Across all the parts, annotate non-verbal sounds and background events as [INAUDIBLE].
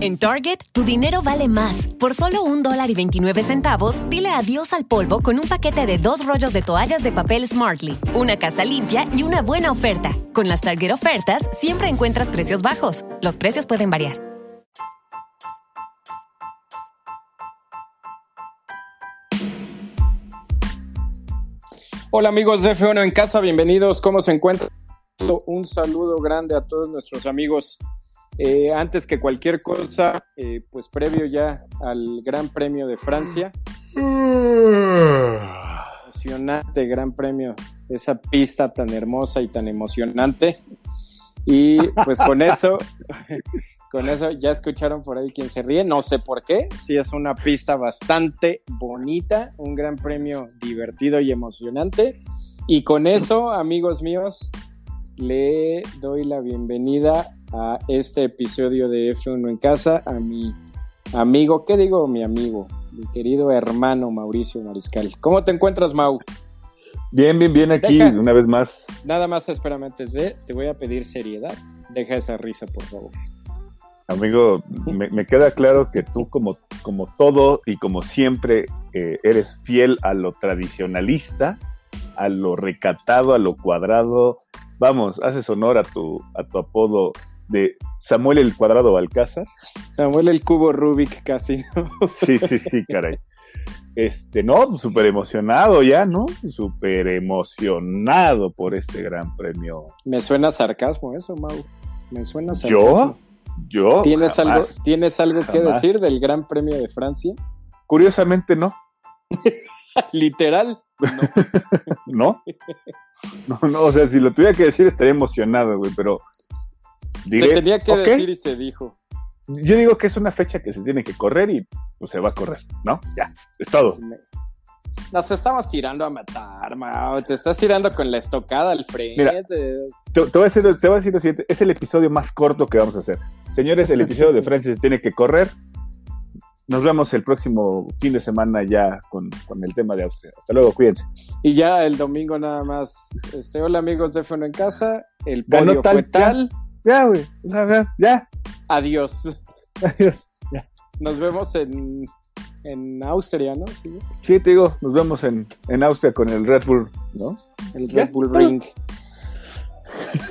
En Target, tu dinero vale más. Por solo un dólar y 29 centavos, dile adiós al polvo con un paquete de dos rollos de toallas de papel Smartly, una casa limpia y una buena oferta. Con las Target ofertas, siempre encuentras precios bajos. Los precios pueden variar. Hola amigos de F1 en casa, bienvenidos. ¿Cómo se encuentran? Un saludo grande a todos nuestros amigos eh, antes que cualquier cosa, eh, pues previo ya al Gran Premio de Francia. Emocionante Gran Premio, esa pista tan hermosa y tan emocionante. Y pues con eso, [LAUGHS] con eso ya escucharon por ahí quien se ríe, no sé por qué, sí es una pista bastante bonita, un gran premio divertido y emocionante. Y con eso, amigos míos, le doy la bienvenida a este episodio de F1 en casa a mi amigo, ¿qué digo mi amigo? Mi querido hermano Mauricio Mariscal. ¿Cómo te encuentras, Mau? Bien, bien, bien aquí, una vez más. Nada más espérame antes de, te voy a pedir seriedad. Deja esa risa, por favor. Amigo, me, queda claro que tú como, como todo y como siempre eh, eres fiel a lo tradicionalista, a lo recatado, a lo cuadrado. Vamos, haces honor a tu, a tu apodo de Samuel el Cuadrado Balcázar. Samuel el Cubo Rubik casi. [LAUGHS] Sí, sí, sí, caray. Este, no, súper emocionado ya, ¿no? Súper emocionado por este gran premio. Me suena sarcasmo eso, Mau. Me suena sarcasmo. ¿Yo? ¿Yo? ¿Tienes algo, ¿tienes algo que decir del gran premio de Francia? Curiosamente no. [LAUGHS] Literal. [LAUGHS] No. ¿No? no. o sea, si lo tuviera que decir estaría emocionado, güey, pero se tenía que decir y se dijo. Yo digo que es una fecha que se tiene que correr y pues se va a correr, ¿no? Ya, es todo. Nos estamos tirando a matar, Mao. Te estás tirando con la estocada al frente. te, voy a decir, te voy a decir lo siguiente: es el episodio más corto que vamos a hacer. Señores, el episodio de [LAUGHS] Francia se tiene que correr. Nos vemos el próximo fin de semana ya con, el tema de Austria. Hasta luego, cuídense. Y ya el domingo nada más. Este, hola amigos de Fono en Casa. El podio fue tal. Ya, güey. ya. Adiós. Adiós. Ya. Nos vemos en, en Austria, ¿no? Sí, te digo, nos vemos en, en Austria con el Red Bull, ¿no? El Red Bull Ring.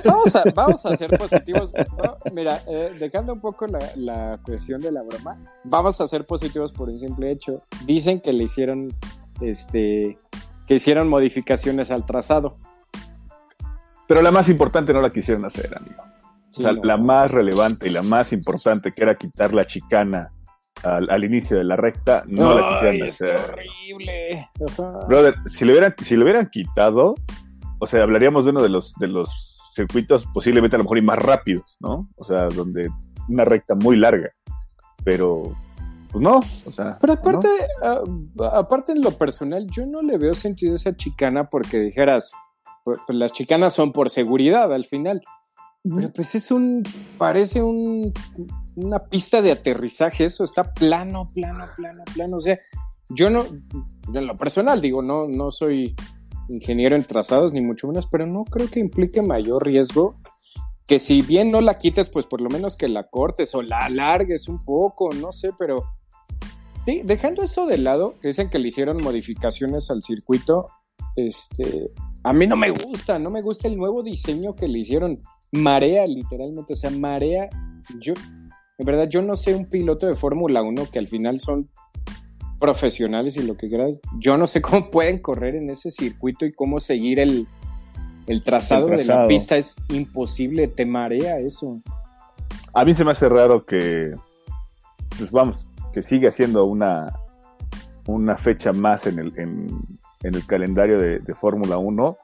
Vamos a, vamos a ser positivos. mira, eh, dejando un poco la, la, cuestión de la broma, vamos a ser positivos por un simple hecho. Dicen que le hicieron, este, que hicieron modificaciones al trazado. Pero la más importante no la quisieron hacer, amigo la más relevante y la más importante, que era quitar la chicana al, inicio de la recta, no la quisieron hacer. Horrible. Brother, si lo hubieran, si lo hubieran quitado, o sea, hablaríamos de uno de los, de los circuitos posiblemente a lo mejor y más rápidos, ¿no? O sea, donde una recta muy larga. Pero, pues no, o sea. Pero aparte, aparte en lo personal, yo no le veo sentido a esa chicana porque dijeras, pues, pues las chicanas son por seguridad al final. Pero pues es un, parece un, una pista de aterrizaje, eso está plano, plano, plano, plano. O sea, yo no, en lo personal digo, no, no soy ingeniero en trazados ni mucho menos, pero no creo que implique mayor riesgo que si bien no la quites, pues por lo menos que la cortes o la alargues un poco, no sé, pero sí, dejando eso de lado, dicen que le hicieron modificaciones al circuito, este, a mí no me gusta, no me gusta el nuevo diseño que le hicieron marea literalmente, o sea, marea, yo, en verdad, yo no sé un piloto de Fórmula 1 que al final son profesionales y lo que quieras, yo no sé [LAUGHS] cómo pueden correr en ese circuito y cómo seguir el, trazado, de la pista, es imposible, te marea eso. A mí se me hace raro que, pues vamos, que siga siendo una, una fecha más en el, en, el calendario de, de Fórmula 1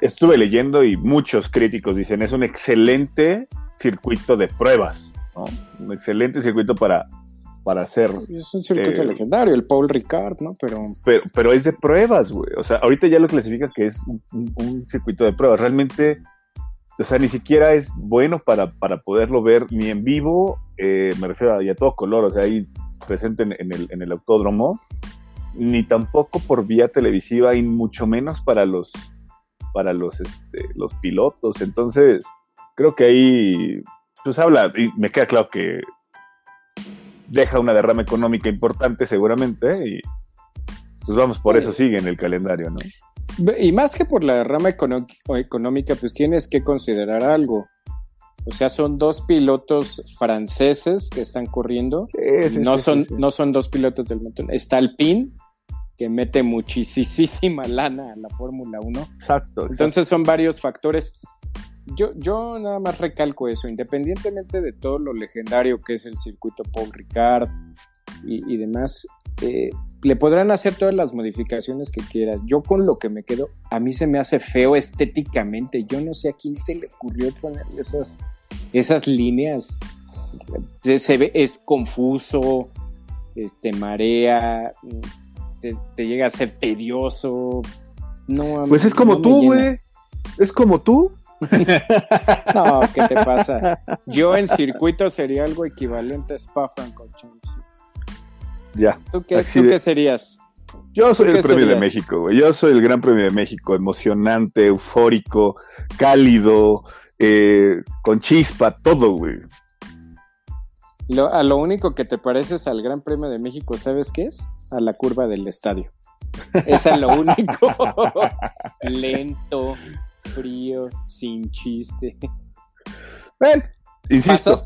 estuve leyendo y muchos críticos dicen es un excelente circuito de pruebas, ¿no? Un excelente circuito para, para hacer. Es un circuito eh, legendario, el Paul Ricard, ¿no? Pero... pero... pero. es de pruebas, güey. O sea, ahorita ya lo clasifica que es un, circuito de pruebas. Realmente, o sea, ni siquiera es bueno para, para poderlo ver ni en vivo, eh, me refiero a, a todo color, o sea, ahí presente en, el, en el autódromo, ni tampoco por vía televisiva y mucho menos para los para los, este, los pilotos. Entonces, creo que ahí pues habla, y me queda claro que deja una derrama económica importante seguramente, y pues vamos, por eso sigue en el calendario, ¿no? Y más que por la derrama económica, pues tienes que considerar algo. O sea, son dos pilotos franceses que están corriendo. no, son, no son dos pilotos del montón. Está Alpine, que mete muchísima [LAUGHS] lana a la Fórmula 1. Exacto, Entonces son varios factores. Yo, yo nada más recalco eso, independientemente de todo lo legendario que es el circuito Paul Ricard y, y demás, eh, le podrán hacer todas las modificaciones que quieras. Yo con lo que me quedo, a mí se me hace feo estéticamente. Yo no sé a quién se le ocurrió poner esas, esas líneas. Se, ve, es confuso, este, marea, te, llega a ser tedioso. No, pues es como tú, güey. Es como tú. [LAUGHS] no, ¿qué te pasa? Yo en circuito sería algo equivalente a Spa Francorchamps. Ya. ¿Tú qué, serías? Yo soy el Premio de México, güey. Yo soy el Gran Premio de México, emocionante, eufórico, cálido, eh, con chispa, todo, güey. A lo único que te pareces al Gran Premio de México, ¿sabes qué es? A la curva del estadio. Esa [LAUGHS] es lo único. [LAUGHS] Lento, frío, sin chiste. Bueno, Insisto,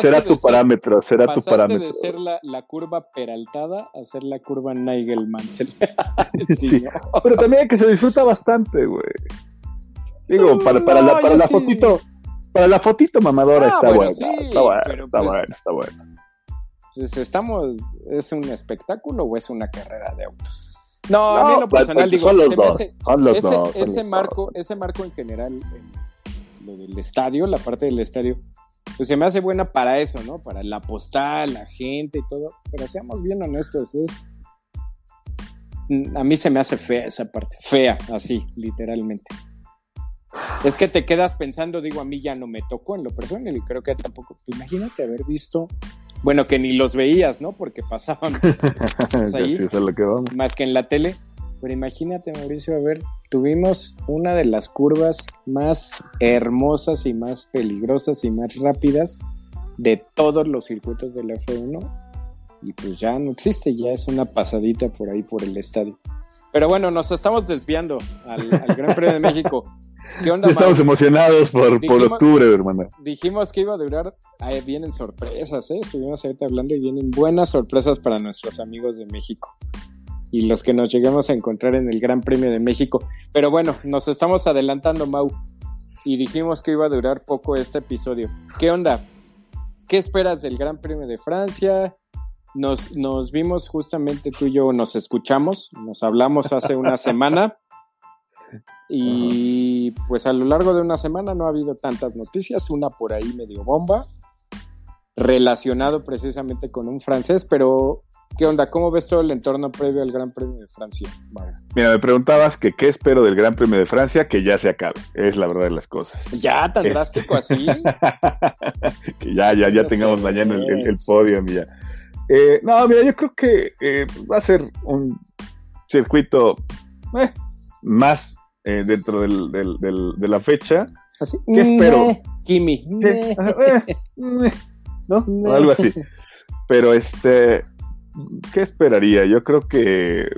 será tu parámetro, será tu parámetro. de ser la, curva peraltada a ser la curva Nigel Mansell. [LAUGHS] sí, pero también que se disfruta bastante, güey. Digo, para, para, la, para la fotito, para la fotito mamadora ah, está, buena, está buena, está pues buena, está buena. Pues estamos, ¿es un espectáculo o es una carrera de autos? No, a mí lo pues, personal digo, son los dos, son los ese, dos. ese marco, ese marco en general, lo del estadio, la parte del estadio, pues se me hace buena para eso, ¿no? Para la postal, la gente y todo. Pero seamos bien honestos, es. A mí se me hace fea esa parte. Fea, así, literalmente. Es que te quedas pensando, digo, a mí ya no me tocó en lo personal y creo que tampoco. Pues imagínate haber visto. Bueno, que ni los veías, ¿no? Porque pasaban. [LAUGHS] ahí, es lo que vamos. Más que en la tele. Pero imagínate, Mauricio, a ver, tuvimos una de las curvas más hermosas y más peligrosas y más rápidas de todos los circuitos del F1 y pues ya no existe, ya es una pasadita por ahí por el estadio. Pero bueno, nos estamos desviando al, Gran Premio de [LAUGHS] México. ¿Qué onda, Estamos emocionados por, por octubre, hermano. Dijimos que iba a durar. vienen sorpresas, ¿eh? Estuvimos ahorita hablando y vienen buenas sorpresas para nuestros amigos de México y los que nos lleguemos a encontrar en el Gran Premio de México. Pero bueno, nos estamos adelantando, Mau, y dijimos que iba a durar poco este episodio. ¿Qué onda? ¿Qué esperas del Gran Premio de Francia? Nos, nos vimos justamente tú y yo, nos escuchamos, nos hablamos hace una semana. [LAUGHS] Y pues a lo largo de una semana no ha habido tantas noticias, una por ahí medio bomba, relacionado precisamente con un francés, pero ¿Qué onda? ¿Cómo ves todo el entorno previo al Gran Premio de Francia? Mira, me preguntabas que qué espero del Gran Premio de Francia, que ya se acabe. Es la verdad de las cosas. Ya, tan drástico así. [LAUGHS] que ya, ya, ya tengamos mañana el, podio, mira. Eh, no, mira, yo creo que eh, va a ser un circuito eh, más dentro del, de la fecha. ¿Así? ¿Qué espero? Kimi. ¿No? algo así. Pero este, ¿qué esperaría? Yo creo que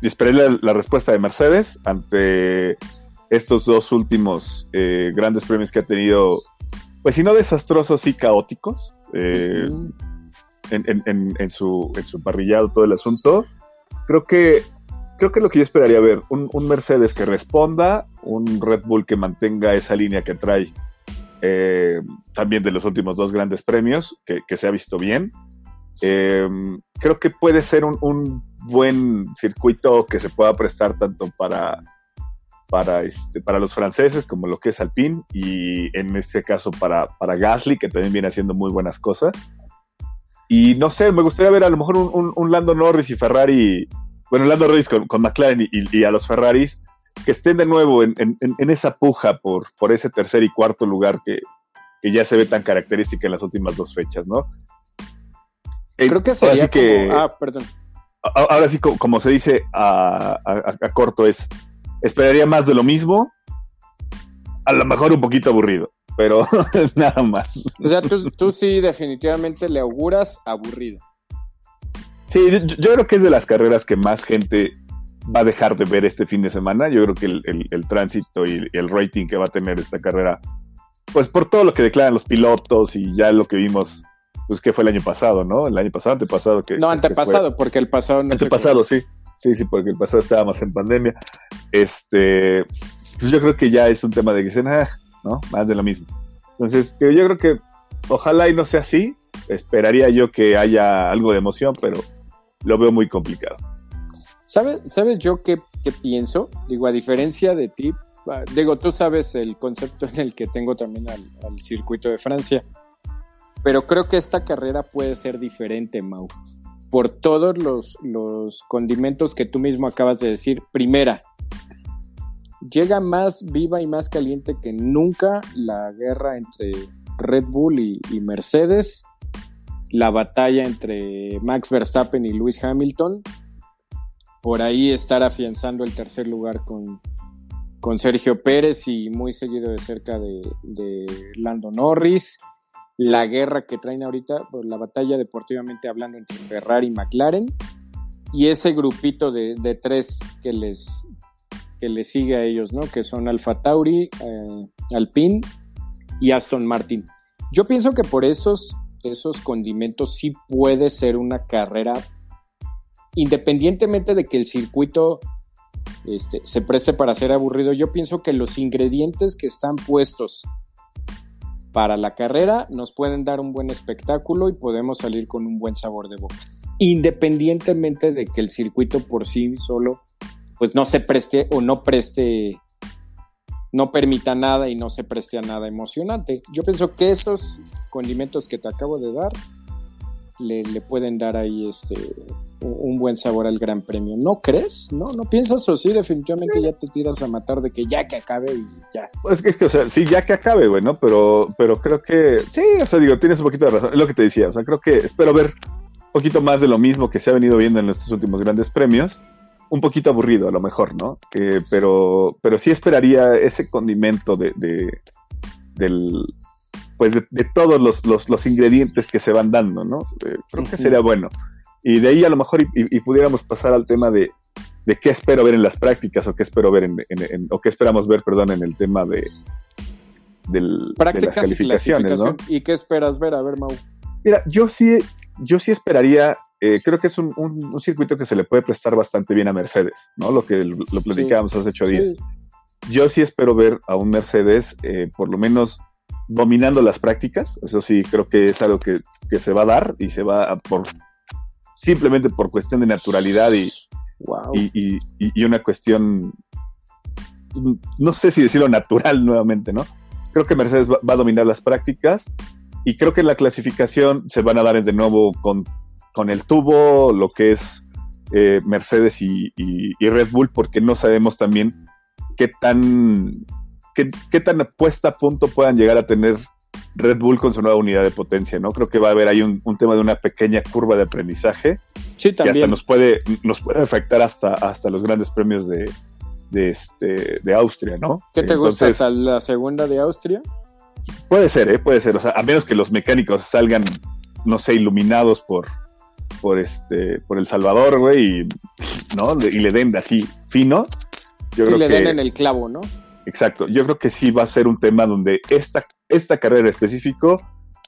esperaría la, respuesta de Mercedes ante estos dos últimos eh, grandes premios que ha tenido, pues si no desastrosos, y caóticos, eh, en, su, en su parrillado todo el asunto. Creo que creo que lo que yo esperaría ver, un, Mercedes que responda, un Red Bull que mantenga esa línea que trae eh, también de los últimos dos grandes premios, que, que se ha visto bien. Eh, creo que puede ser un, buen circuito que se pueda prestar tanto para, para, este, para los franceses como lo que es Alpine y en este caso para, para Gasly, que también viene haciendo muy buenas cosas. Y no sé, me gustaría ver a lo mejor un, Lando Norris y Ferrari, bueno, Lando Norris con, McLaren y, a los Ferraris, que estén de nuevo en, esa puja por, por ese tercer y cuarto lugar que, que ya se ve tan característica en las últimas dos fechas, ¿no? Creo que sería que, Ah, perdón. Ahora sí, como, se dice a, corto, es esperaría más de lo mismo, a lo mejor un poquito aburrido. pero [LAUGHS] nada más. O sea, tú, tú sí definitivamente le auguras aburrido. Sí, yo, creo que es de las carreras que más gente va a dejar de ver este fin de semana. Yo creo que el, tránsito y el rating que va a tener esta carrera, pues por todo lo que declaran los pilotos y ya lo que vimos, pues que fue el año pasado, ¿no? El año pasado, antepasado. Que, no, antepasado, porque el pasado no Antepasado, sí. Sí, sí, porque el pasado estábamos en pandemia. Este, pues yo creo que ya es un tema de que dicen, ah, ¿no? Más de lo mismo. Entonces, yo creo que ojalá y no sea así. Esperaría yo que haya algo de emoción, pero lo veo muy complicado. ¿Sabes, ¿sabes yo qué, pienso? Digo, a diferencia de ti, ah, digo, tú sabes el concepto en el que tengo también al, circuito de Francia, pero creo que esta carrera puede ser diferente, Mau, por todos los, los condimentos que tú mismo acabas de decir. Primera, llega más viva y más caliente que nunca la guerra entre Red Bull y, Mercedes, la batalla entre Max Verstappen y Lewis Hamilton, por ahí estar afianzando el tercer lugar con, con Sergio Pérez y muy seguido de cerca de, Lando Norris, la guerra que traen ahorita, pues, la batalla deportivamente hablando entre Ferrari y McLaren, y ese grupito de, de tres que les, que le sigue a ellos, ¿no? Que son Alfa Tauri, eh, Alpine y Aston Martin. Yo pienso que por esos, esos condimentos sí puede ser una carrera, independientemente de que el circuito este, se preste para ser aburrido, yo pienso que los ingredientes que están puestos para la carrera nos pueden dar un buen espectáculo y podemos salir con un buen sabor de boca. Independientemente de que el circuito por sí solo pues no se preste o no preste, no permita nada y no se preste a nada emocionante. Yo pienso que esos condimentos que te acabo de dar le, pueden dar ahí este un buen sabor al gran premio. ¿No crees? ¿No? ¿No piensas o sí? Definitivamente ya te tiras a matar de que ya que acabe y ya. Pues es que, o sea, sí, ya que acabe, güey, ¿no? Pero, pero creo que, sí, o sea, digo, tienes un poquito de razón. Es lo que te decía, o sea, creo que espero ver un poquito más de lo mismo que se ha venido viendo en estos últimos grandes premios un poquito aburrido a lo mejor, ¿no? Eh, pero, pero sí esperaría ese condimento de, del, pues de, todos los, ingredientes que se van dando, ¿no? Eh, creo que sería bueno. Y de ahí a lo mejor y, pudiéramos pasar al tema de, qué espero ver en las prácticas o qué espero ver en, o qué esperamos ver, perdón, en el tema de del, prácticas las calificaciones, ¿no? ¿Y qué esperas ver? A ver, Mau. Mira, yo sí, yo sí esperaría eh, creo que es un, circuito que se le puede prestar bastante bien a Mercedes, ¿no? Lo que lo platicábamos hace ocho días. Yo sí espero ver a un Mercedes, eh, por lo menos dominando las prácticas. Eso sí, creo que es algo que, se va a dar y se va a por simplemente por cuestión de naturalidad y, y, una cuestión, no sé si decirlo natural nuevamente, ¿no? Creo que Mercedes va, va, a dominar las prácticas y creo que en la clasificación se van a dar de nuevo con con el tubo, lo que es eh, Mercedes y, Red Bull, porque no sabemos también qué tan, qué, tan puesta a punto puedan llegar a tener Red Bull con su nueva unidad de potencia, ¿no? Creo que va a haber ahí un, tema de una pequeña curva de aprendizaje sí, también. que hasta nos puede, nos puede afectar hasta, hasta los grandes premios de, de, este, de Austria, ¿no? ¿Qué te gusta hasta la segunda de Austria? Puede ser, ¿eh? Puede ser, o sea, a menos que los mecánicos salgan, no sé, iluminados por, por este por El Salvador, güey, y, ¿no? Y le den así fino. Yo creo le den en el clavo, ¿no? Exacto. Yo creo que sí va a ser un tema donde esta, esta carrera específico,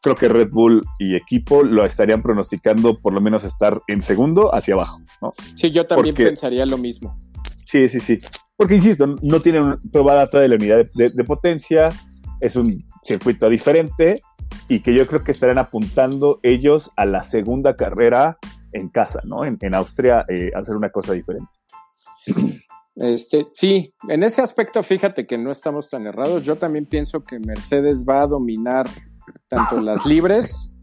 creo que Red Bull y equipo lo estarían pronosticando por lo menos estar en segundo hacia abajo, ¿no? Sí, yo también pensaría lo mismo. Sí, sí, sí. Porque, insisto, no tienen probada toda la unidad de potencia, es un circuito diferente, y que yo creo que estarán apuntando ellos a la segunda carrera en casa, ¿no? En, Austria, eh, hacer una cosa diferente. Este, sí, en ese aspecto fíjate que no estamos tan errados. Yo también pienso que Mercedes va a dominar tanto [LAUGHS] las libres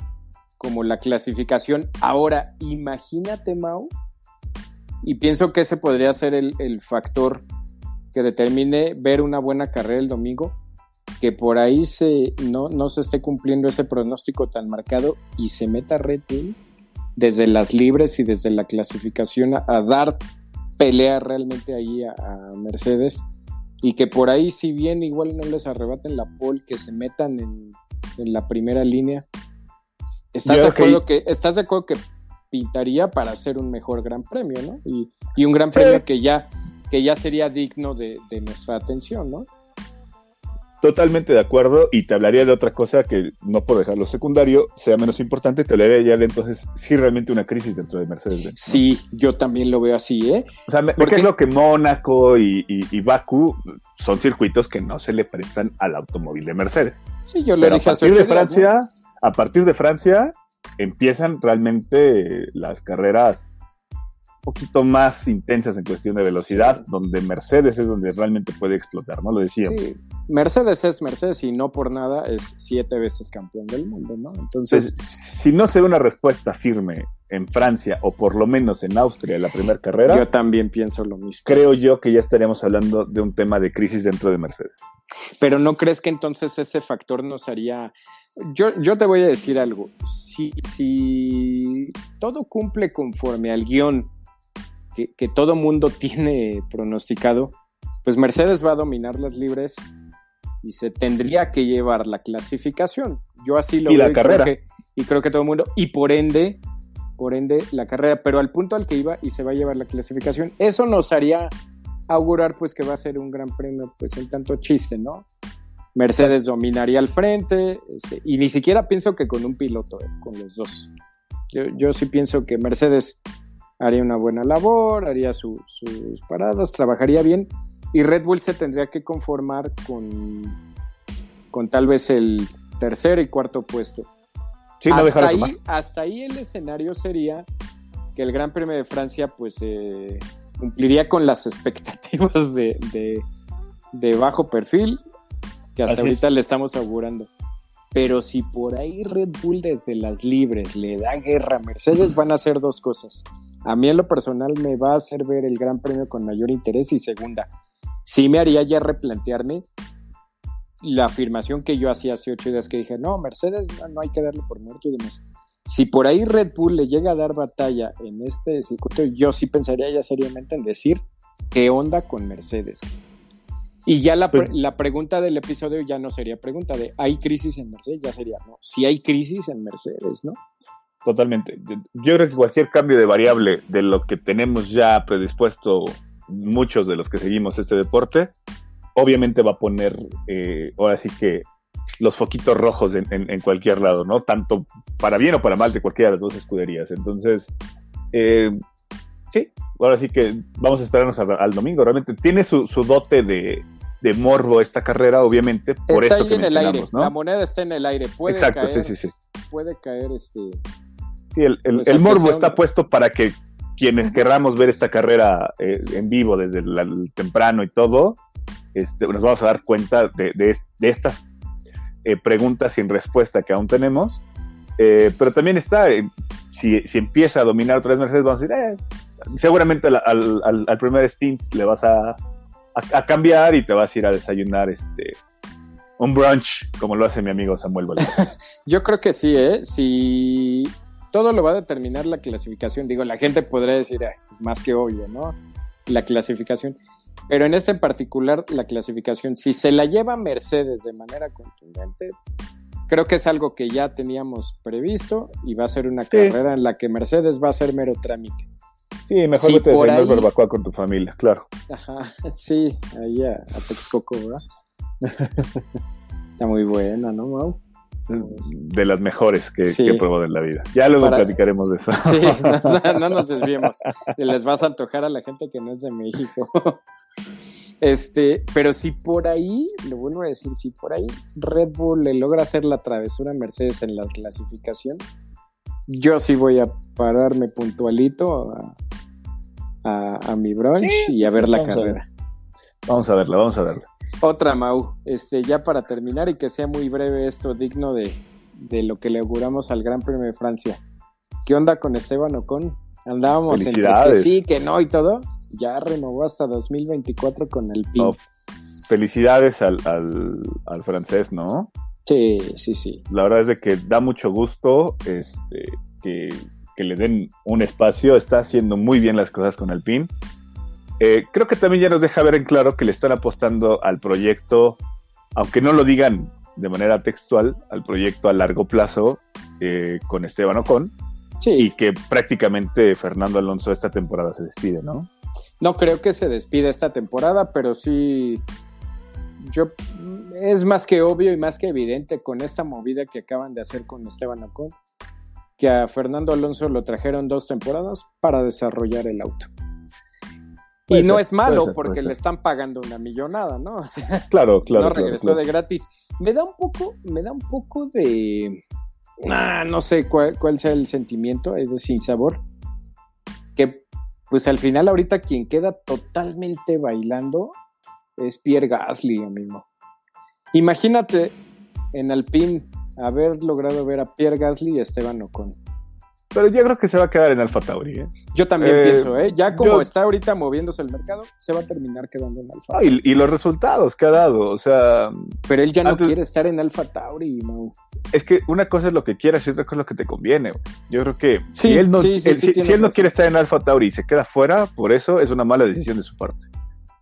como la clasificación. Ahora, imagínate, Mau, y pienso que ese podría ser el, el factor que determine ver una buena carrera el domingo que por ahí se, no, no se esté cumpliendo ese pronóstico tan marcado y se meta Red Bull desde las libres y desde la clasificación a, dar pelea realmente ahí a, Mercedes. y que por ahí, si bien igual no les arrebaten la pole, que se metan en, la primera línea. ¿Estás de, acuerdo que... ¿Estás de acuerdo que pintaría para hacer un mejor gran premio, ¿no? Y, un gran premio que ya, que ya sería digno de, de nuestra atención, ¿no? Totalmente de acuerdo y te hablaría de otra cosa que no por dejarlo secundario sea menos importante, te hablaría ya de entonces sí realmente una crisis dentro de Mercedes. Sí, yo también lo veo así, ¿eh? O sea, me, Porque... que Mónaco y, y, Bakú son circuitos que no se le prestan al automóvil de Mercedes. Sí, yo le dije a partir de Francia, a partir de Francia empiezan realmente las carreras poquito más intensas en cuestión de velocidad, donde Mercedes es donde realmente puede explotar, ¿no? Lo decíamos. Sí. Mercedes es Mercedes y no por nada es siete veces campeón del mundo, ¿no? Entonces, pues, si no se ve una respuesta firme en Francia o por lo menos en Austria la primera carrera, yo también pienso lo mismo. Creo yo que ya estaríamos hablando de un tema de crisis dentro de Mercedes. Pero no crees que entonces ese factor nos haría yo, yo te voy a decir algo. Si, si todo cumple conforme al guion que, todo mundo [LAUGHS] tiene pronosticado, pues Mercedes va a dominar las libres y se tendría que llevar la clasificación. Yo así lo y La carrera. y creo que todo el mundo, y por ende, por ende la carrera, pero al punto al que iba y se va a llevar la clasificación, eso nos haría augurar pues que va a ser un gran premio, pues en tanto chiste, ¿no? Mercedes dominaría al frente, este, y ni siquiera pienso que con un piloto, eh, con los dos. Yo, yo sí pienso que Mercedes haría una buena labor, haría sus paradas, trabajaría bien y Red Bull se tendría que conformar con, con tal vez el tercer y cuarto puesto. hasta, ahí, hasta ahí el escenario sería que el Gran Premio de Francia pues eh, cumpliría con las expectativas de, de, bajo perfil que hasta ahorita le estamos augurando. Pero si por ahí Red Bull desde las libres le da guerra a Mercedes, van a hacer dos cosas a mí en lo personal me va a hacer ver el Gran Premio con mayor interés y segunda, sí me haría ya replantearme la afirmación que yo hacía hace ocho días que dije, no, Mercedes no, hay que darle por muerto y demás. Si por ahí Red Bull le llega a dar batalla en este circuito, yo sí pensaría ya seriamente en decir, ¿qué onda con Mercedes? Y ya la, pues la pregunta del episodio ya no sería pregunta de, ¿hay crisis en Mercedes? Ya sería, no, si hay crisis en Mercedes, ¿no? Totalmente. Yo creo que cualquier cambio de variable de lo que tenemos ya predispuesto muchos de los que seguimos este deporte, obviamente va a poner, eh, ahora sí que los foquitos rojos en, cualquier lado, ¿no? Tanto para bien o para mal de cualquiera de las dos escuderías. Entonces, eh, sí, ahora sí que vamos a esperarnos al, domingo. Realmente tiene su, dote de, morbo esta carrera, obviamente, por está esto que en el aire. La moneda está en el aire. Puede Exacto, sí, sí, sí. Puede caer este el, el, morbo está puesto para que quienes querramos ver esta carrera eh, en vivo desde el, temprano y todo, este, nos vamos a dar cuenta de, de, estas eh, preguntas sin respuesta que aún tenemos. Eh, pero también está, si, si, empieza a dominar otra vez Mercedes, vamos a decir, seguramente al, al, primer stint le vas a, a, cambiar y te vas a ir a desayunar este un brunch, como lo hace mi amigo Samuel [LAUGHS] Yo creo que sí, ¿eh? Si todo lo va a determinar la clasificación. Digo, la gente podría decir, más que obvio, ¿no? La clasificación. Pero en este en particular, la clasificación, si se la lleva Mercedes de manera contundente, creo que es algo que ya teníamos previsto y va a ser una carrera en la que Mercedes va a ser mero trámite. Sí, mejor sí, vete a ahí... barbacoa con tu familia, claro. Ajá, [LAUGHS] sí, ahí a, a Texcoco, ¿verdad? [LAUGHS] Está muy buena, ¿no, Mau? De las mejores que, he probado en la vida. Ya luego platicaremos de eso. [LAUGHS] Sí, [LAUGHS] no, nos desviemos. Les vas a antojar a la gente que no es de México. [LAUGHS] Este, pero si por ahí, lo vuelvo a decir, si por ahí Red Bull le logra hacer la travesura a Mercedes en la clasificación, yo sí voy a pararme puntualito a, mi brunch y a ver la carrera. vamos a verla, vamos a verla. Otra, Mau, este, ya para terminar y que sea muy breve esto, digno de, lo que le auguramos al Gran Premio de Francia. ¿Qué onda con Esteban Ocon? Andábamos entre que sí, que no y todo. Ya renovó hasta 2024 con el PIN. felicidades al, al, francés, ¿no? Sí, sí, sí. La verdad es de que da mucho gusto este, que, que le den un espacio. Está haciendo muy bien las cosas con el PIN. Eh, creo que también ya nos deja ver en claro que le están apostando al proyecto, aunque no lo digan de manera textual, al proyecto a largo plazo eh, con Esteban Ocon. Sí. Y que prácticamente Fernando Alonso esta temporada se despide, ¿no? No creo que se despida esta temporada, pero sí. Yo. Es más que obvio y más que evidente con esta movida que acaban de hacer con Esteban Ocon, que a Fernando Alonso lo trajeron dos temporadas para desarrollar el auto. Y no ser, es malo ser, porque le están pagando una millonada, ¿no? [LAUGHS] O sea, Claro, claro. no claro, regresó claro. de gratis. Me da un poco, me da un poco de, ah, no sé cuál, cuál sea el sentimiento, es de sin sabor, que pues al final ahorita quien queda totalmente bailando es Pierre Gasly, amigo. Imagínate en Alpine haber logrado ver a Pierre Gasly y a Esteban Ocon. Pero yo creo que se va a quedar en Alfa Tauri, ¿eh? Yo también Eh, pienso, ¿eh? Ya como yo- está ahorita moviéndose el mercado, se va a terminar quedando en Alfa. Ah, y, y los resultados que ha dado, o sea, Pero él ya no antes- quiere estar en Alfa Tauri, Mau. es que una cosa es lo que quieras y otra cosa es lo que te conviene. güey. Yo creo que Sí, si él no, sí, sí, él- sí, si, él no quiere estar en Alfa Tauri y se queda fuera, por eso es una mala decisión de su parte.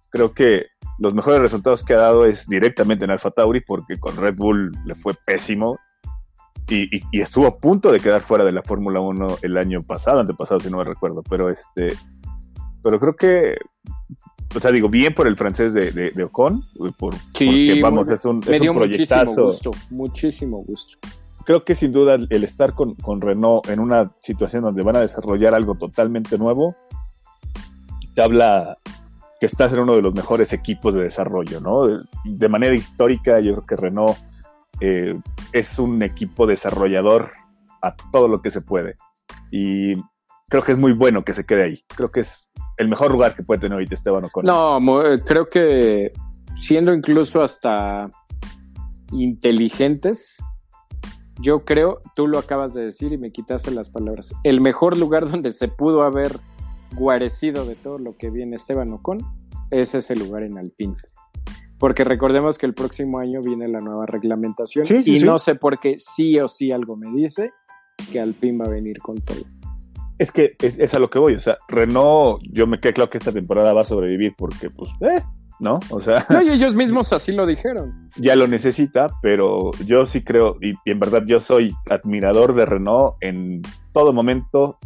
Creo que los mejores resultados que ha dado es directamente en Alfa Tauri porque con Red Bull le fue pésimo y, y- y estuvo a punto de quedar fuera de la Fórmula 1 el año pasado, antepasado, si no me recuerdo. Pero este, pero creo que, o sea, digo, bien por el francés de, de- de Ocon, por, Sí, porque vamos, es un, Me es dio un muchísimo proyectazo. gusto, muchísimo gusto. Creo que sin duda el estar con, con Renault en una situación donde van a desarrollar algo totalmente nuevo, te habla que estás en uno de los mejores equipos de desarrollo, ¿no? De manera histórica, yo creo que Renault eh, es un equipo desarrollador a todo lo que se puede. Y creo que es muy bueno que se quede ahí. Creo que es el mejor lugar que puede tener ahorita Esteban Ocon. No, eh, creo que siendo incluso hasta inteligentes, yo creo, tú lo acabas de decir y me quitaste las palabras, el mejor lugar donde se pudo haber guarecido de todo lo que viene Esteban Ocon es ese lugar en Alpine. Porque recordemos que el próximo año viene la nueva reglamentación Sí, sí, y sí. no sé por qué sí o sí algo me dice que Alpine va a venir con todo. Es que es, es a lo que voy. O sea, Renault, yo me quedé claro que esta temporada va a sobrevivir porque, pues, eh, ¿no? O sea, No, y [LAUGHS] ellos mismos así lo dijeron. ya lo necesita, pero yo sí creo, y, y en verdad yo soy admirador de Renault en todo momento,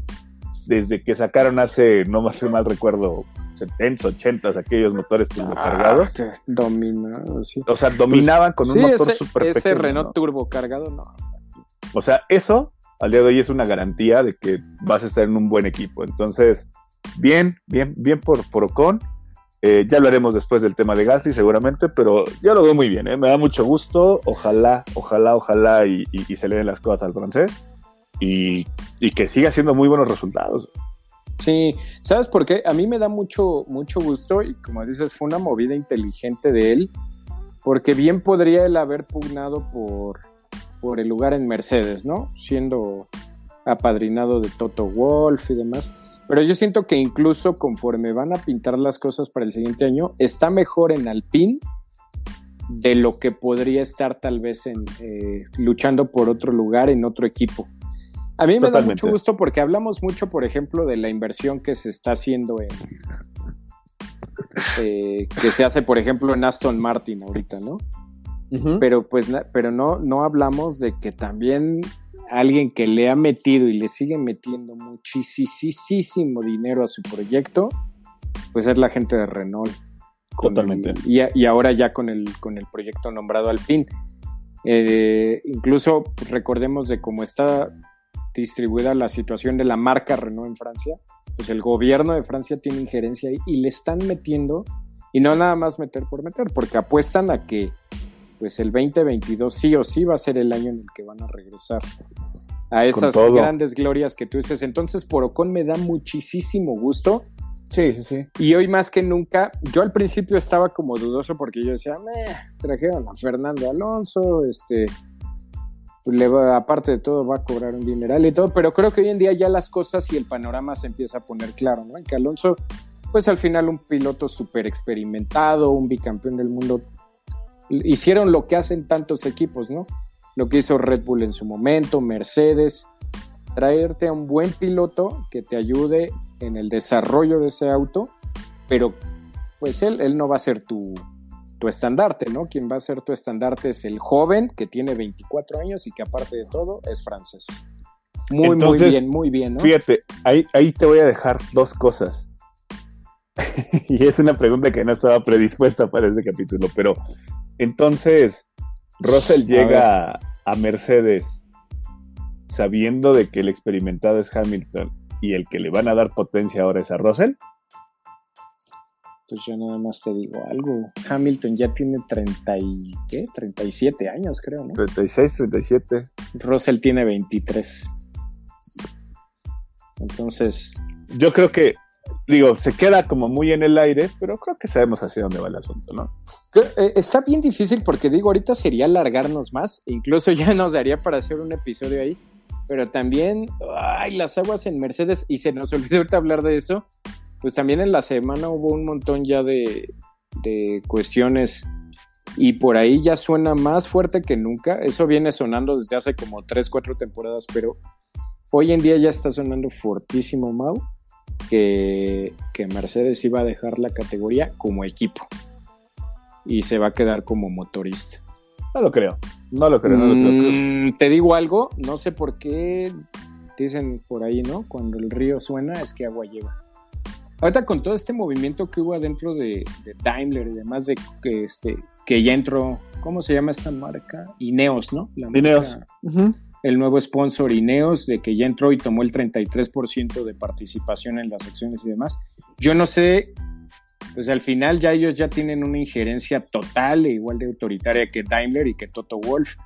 desde que sacaron hace, no más mal recuerdo, 70, 80, aquellos motores turbocargados. Ah, que dominado, sí. O sea, dominaban con un motor ese, súper ese pequeño. Renault ¿no? turbo cargado, no. O sea, eso al día de hoy es una garantía de que vas a estar en un buen equipo. Entonces, bien, bien, bien por, por Ocon. Eh, ya hablaremos después del tema de Gasly seguramente, pero ya lo veo muy bien, ¿eh? me da mucho gusto. Ojalá, ojalá, ojalá y, y- y se le den las cosas al francés y, y que siga haciendo muy buenos resultados. Sí, ¿sabes por qué? A mí me da mucho, mucho gusto y como dices, fue una movida inteligente de él, porque bien podría él haber pugnado por, por el lugar en Mercedes, ¿no? Siendo apadrinado de Toto Wolf y demás. Pero yo siento que incluso conforme van a pintar las cosas para el siguiente año, está mejor en Alpine de lo que podría estar tal vez en eh, luchando por otro lugar en otro equipo. A mí me da mucho gusto porque hablamos mucho, por ejemplo, de la inversión que se está haciendo en eh, que se hace, por ejemplo, en Aston Martin ahorita, ¿no? Pero pues, pero no, no hablamos de que también alguien que le ha metido y le sigue metiendo muchísimo dinero a su proyecto, pues es la gente de Renault. Totalmente. el- y, a- y ahora ya con el, con el proyecto nombrado Alpine. Eh, incluso pues, recordemos de cómo está distribuida la situación de la marca Renault en Francia, pues el gobierno de Francia tiene injerencia ahí y le están metiendo, y no nada más meter por meter, porque apuestan a que pues el 2022 sí o sí va a ser el año en el que van a regresar a esas grandes glorias que tú dices. Entonces, por Ocon me da muchísimo gusto. Sí, sí, sí. Y hoy más que nunca, yo al principio estaba como dudoso porque yo decía, "Meh, trajeron a Fernando Alonso, este, le va, aparte de todo va a cobrar un dineral y todo, pero creo que hoy en día ya las cosas y el panorama se empieza a poner claro, ¿no? En que Alonso, pues al final un piloto súper experimentado, un bicampeón del mundo, hicieron lo que hacen tantos equipos, ¿no? Lo que hizo Red Bull en su momento, Mercedes, traerte a un buen piloto que te ayude en el desarrollo de ese auto pero pues él, él no va a ser tu, tu estandarte, ¿no? Quien va a ser tu estandarte es el joven que tiene 24 años y que aparte de todo es francés. Muy, muy bien, muy bien, ¿no? Fíjate, ahí, ahí te voy a dejar dos cosas. [LAUGHS] y es una pregunta que no estaba predispuesta para este capítulo, pero entonces, Russell llega a, Mercedes sabiendo de que el experimentado es Hamilton y el que le van a dar potencia ahora es a Russell. Pues yo nada más te digo algo. Hamilton ya tiene 30 y, ¿qué? 37 años, creo, ¿no? 36, 37. Russell tiene 23. Entonces. Yo creo que, digo, se queda como muy en el aire, pero creo que sabemos hacia dónde va el asunto, ¿no? Eh, está bien difícil porque digo, ahorita sería alargarnos más, e incluso [LAUGHS] ya nos daría para hacer un episodio ahí, pero también, ay, las aguas en Mercedes, y se nos olvidó ahorita hablar de eso, pues también en la semana hubo un montón ya de, de cuestiones y por ahí ya suena más fuerte que nunca, eso viene sonando desde hace como 3, 4 temporadas, pero Hoy en día ya está sonando fortísimo, Mau, que, Mercedes iba a dejar la categoría como equipo y se va a quedar como motorista. No lo creo, no lo creo, no lo creo. Mm, te digo algo, no sé por qué dicen por ahí, ¿no? Cuando el río suena es que agua lleva. Ahorita con todo este movimiento que hubo adentro de, Daimler y demás, de que, este, que ya entró, ¿cómo se llama esta marca? Ineos, ¿no? La Ineos el nuevo sponsor Ineos, de que ya entró y tomó el 33% de participación en las acciones y demás. Yo no sé, pues al final ya ellos ya tienen una injerencia total e igual de autoritaria que Daimler y que Toto Wolf.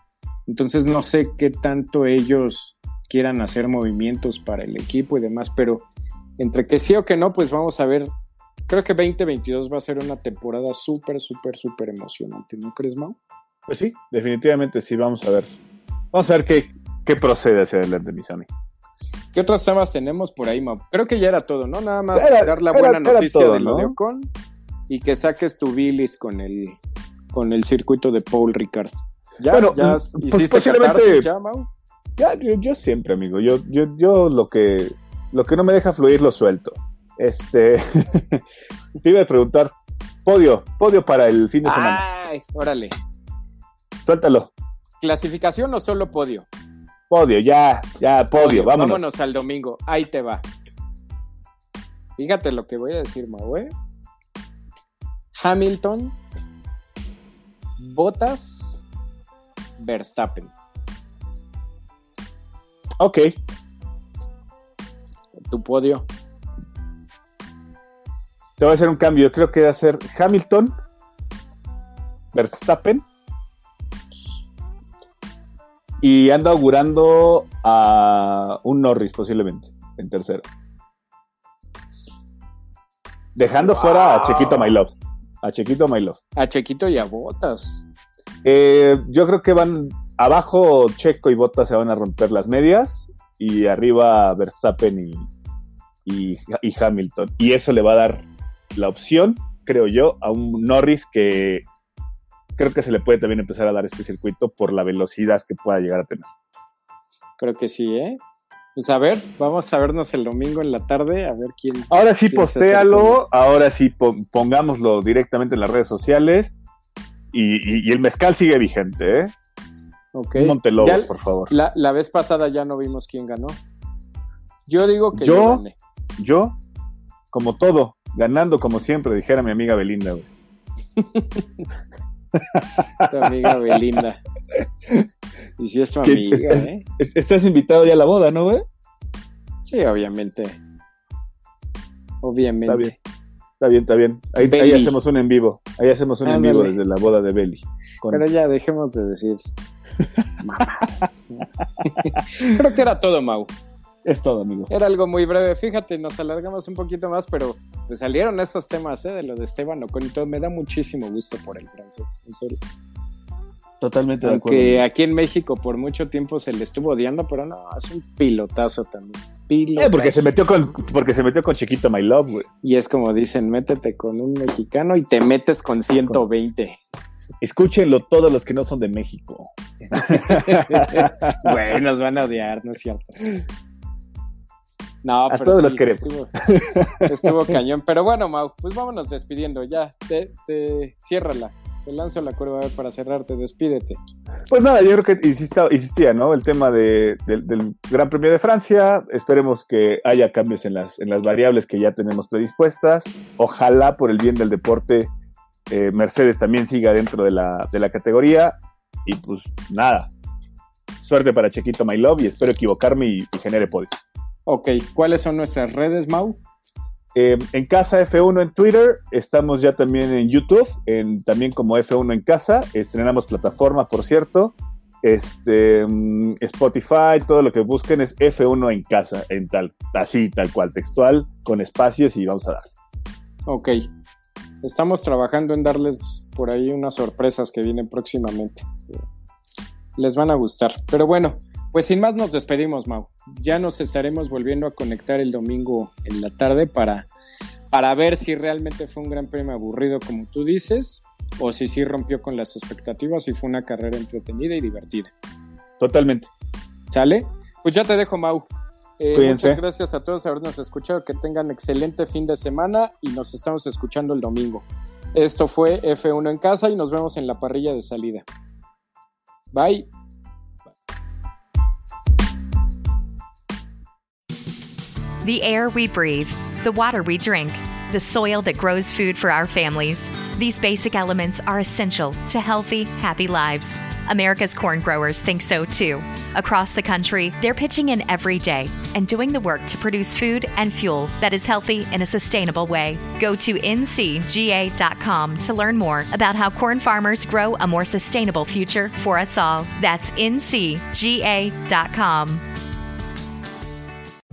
Entonces no sé qué tanto ellos quieran hacer movimientos para el equipo y demás, pero entre que sí o que no, pues vamos a ver. Creo que 2022 va a ser una temporada súper, súper, súper emocionante, ¿no crees, Mau? Pues sí, definitivamente sí, vamos a ver. Vamos a ver qué, ¿Qué procede hacia adelante, mi Sony? ¿Qué otros temas tenemos por ahí, Mau? Creo que ya era todo, ¿no? Nada más dar la buena noticia de lo de Ocon y que saques tu bilis con el, con el circuito de Paul Ricard. ¿Ya, bueno, ya pues, hiciste posiblemente, ya, Mau? Ya, yo, siempre, amigo. Yo, yo, yo lo que lo que no me deja fluir lo suelto. Este [LAUGHS] te iba a preguntar, podio, podio para el fin de semana. Ay, órale. Suéltalo. ¿Clasificación o solo podio? Podio, ya, ya, podio, vámonos. Vámonos al domingo, ahí te va. Fíjate lo que voy a decir, Mau, ¿eh? Hamilton, Bottas, Verstappen. Ok. Tu podio. Te voy a hacer un cambio. Creo que va a ser Hamilton, Verstappen, y ando augurando a un Norris posiblemente en tercero. Dejando fuera a Chequito My Love. A Chequito My Love. A Chequito y a Botas. Eh, yo creo que van abajo Checo y Botas se van a romper las medias y arriba Verstappen y, y, y Hamilton. Y eso le va a dar la opción, creo yo, a un Norris que creo que se le puede también empezar a dar este circuito por la velocidad que pueda llegar a tener. Creo que sí, ¿eh? Pues a ver, vamos a vernos el domingo en la tarde, a ver quién. Ahora sí, postéalo, ahora sí pongámoslo directamente en las redes sociales y, el mezcal sigue vigente, ¿eh? Ok. Montelobos, por favor. La, vez pasada ya no vimos quién ganó. Yo digo que yo, yo, yo como todo, ganando como siempre, dijera mi amiga Belinda, güey. tu amiga Belinda. Y si es tu amiga, estás, ¿eh? Estás invitado ya a la boda, ¿no, güey? Sí, obviamente. Obviamente. Está bien, está bien. Ahí, hacemos un en vivo. Ahí hacemos un en vivo desde la boda de Belly. Pero ya dejemos de decir. [LAUGHS] [LAUGHS] Creo que era todo, Mau. Es todo, amigo. Era algo muy breve. Fíjate, nos alargamos un poquito más, pero pues salieron esos temas ¿eh? de lo de Esteban Ocon y todo. Me da muchísimo gusto por el francés, en serio. Totalmente de acuerdo. Aunque aquí en México por mucho tiempo se le estuvo odiando, pero no, es un pilotazo también. Pilotazo. Eh, porque se metió con, porque se metió con Chiquito My Love, güey. Y es como dicen, métete con un mexicano y te metes con 120. Escúchenlo todos los que no son de México. [LAUGHS] Güey, nos van a odiar, ¿no es cierto? No, a todos los queremos. Estuvo, cañón. Pero bueno, Mau, pues vámonos despidiendo ya. Te, te, ciérrala. Te lanzo la curva para cerrarte. Despídete. Pues nada, yo creo que insistía, ¿no? El tema del Gran Premio de Francia. Esperemos que haya cambios en las, en las variables que ya tenemos predispuestas. Ojalá, por el bien del deporte, eh, Mercedes también siga dentro de la, de la categoría. Y pues nada, suerte para Chequito My Love y espero equivocarme y, genere podio. Ok, ¿cuáles son nuestras redes, Mau? Eh, en casa F1 en Twitter, estamos ya también en YouTube, en, también como F1 en casa, estrenamos plataforma, por cierto, este, mm, Spotify, todo lo que busquen es F1 en casa, en tal, así, tal cual, textual, con espacios y vamos a dar. Ok, estamos trabajando en darles por ahí unas sorpresas que vienen próximamente les van a gustar. Pero bueno, pues sin más nos despedimos, Mau. Ya nos estaremos volviendo a conectar el domingo en la tarde para, para ver si realmente fue un gran premio aburrido como tú dices o si sí rompió con las expectativas y fue una carrera entretenida y divertida. Totalmente. ¿Sale? Pues ya te dejo, Mau. Eh, muchas gracias a todos por habernos escuchado. Que tengan excelente fin de semana y nos estamos escuchando el domingo. Esto fue F1 en casa y nos vemos en la parrilla de salida. Bye. The air we breathe, the water we drink, the soil that grows food for our families. These basic elements are essential to healthy, happy lives. America's corn growers think so too. Across the country, they're pitching in every day and doing the work to produce food and fuel that is healthy in a sustainable way. Go to ncga.com to learn more about how corn farmers grow a more sustainable future for us all. That's ncga.com.